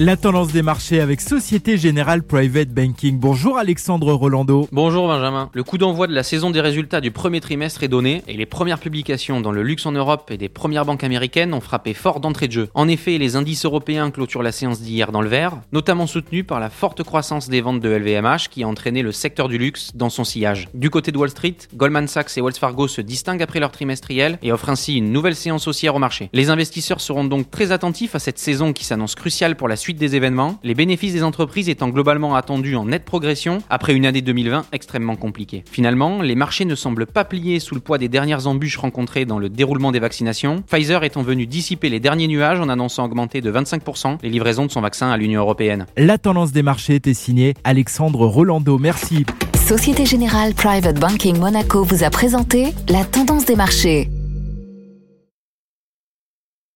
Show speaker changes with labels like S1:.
S1: La tendance des marchés avec Société Générale Private Banking. Bonjour Alexandre Rolando.
S2: Bonjour Benjamin. Le coup d'envoi de la saison des résultats du premier trimestre est donné et les premières publications dans le luxe en Europe et des premières banques américaines ont frappé fort d'entrée de jeu. En effet, les indices européens clôturent la séance d'hier dans le vert, notamment soutenus par la forte croissance des ventes de LVMH qui a entraîné le secteur du luxe dans son sillage. Du côté de Wall Street, Goldman Sachs et Wells Fargo se distinguent après leur trimestriel et offrent ainsi une nouvelle séance haussière au marché. Les investisseurs seront donc très attentifs à cette saison qui s'annonce cruciale pour la suite des événements, les bénéfices des entreprises étant globalement attendus en nette progression après une année 2020 extrêmement compliquée. Finalement, les marchés ne semblent pas plier sous le poids des dernières embûches rencontrées dans le déroulement des vaccinations, Pfizer étant venu dissiper les derniers nuages en annonçant augmenter de 25% les livraisons de son vaccin à l'Union européenne.
S1: La tendance des marchés était signée Alexandre Rolando. Merci.
S3: Société Générale Private Banking Monaco vous a présenté la tendance des marchés.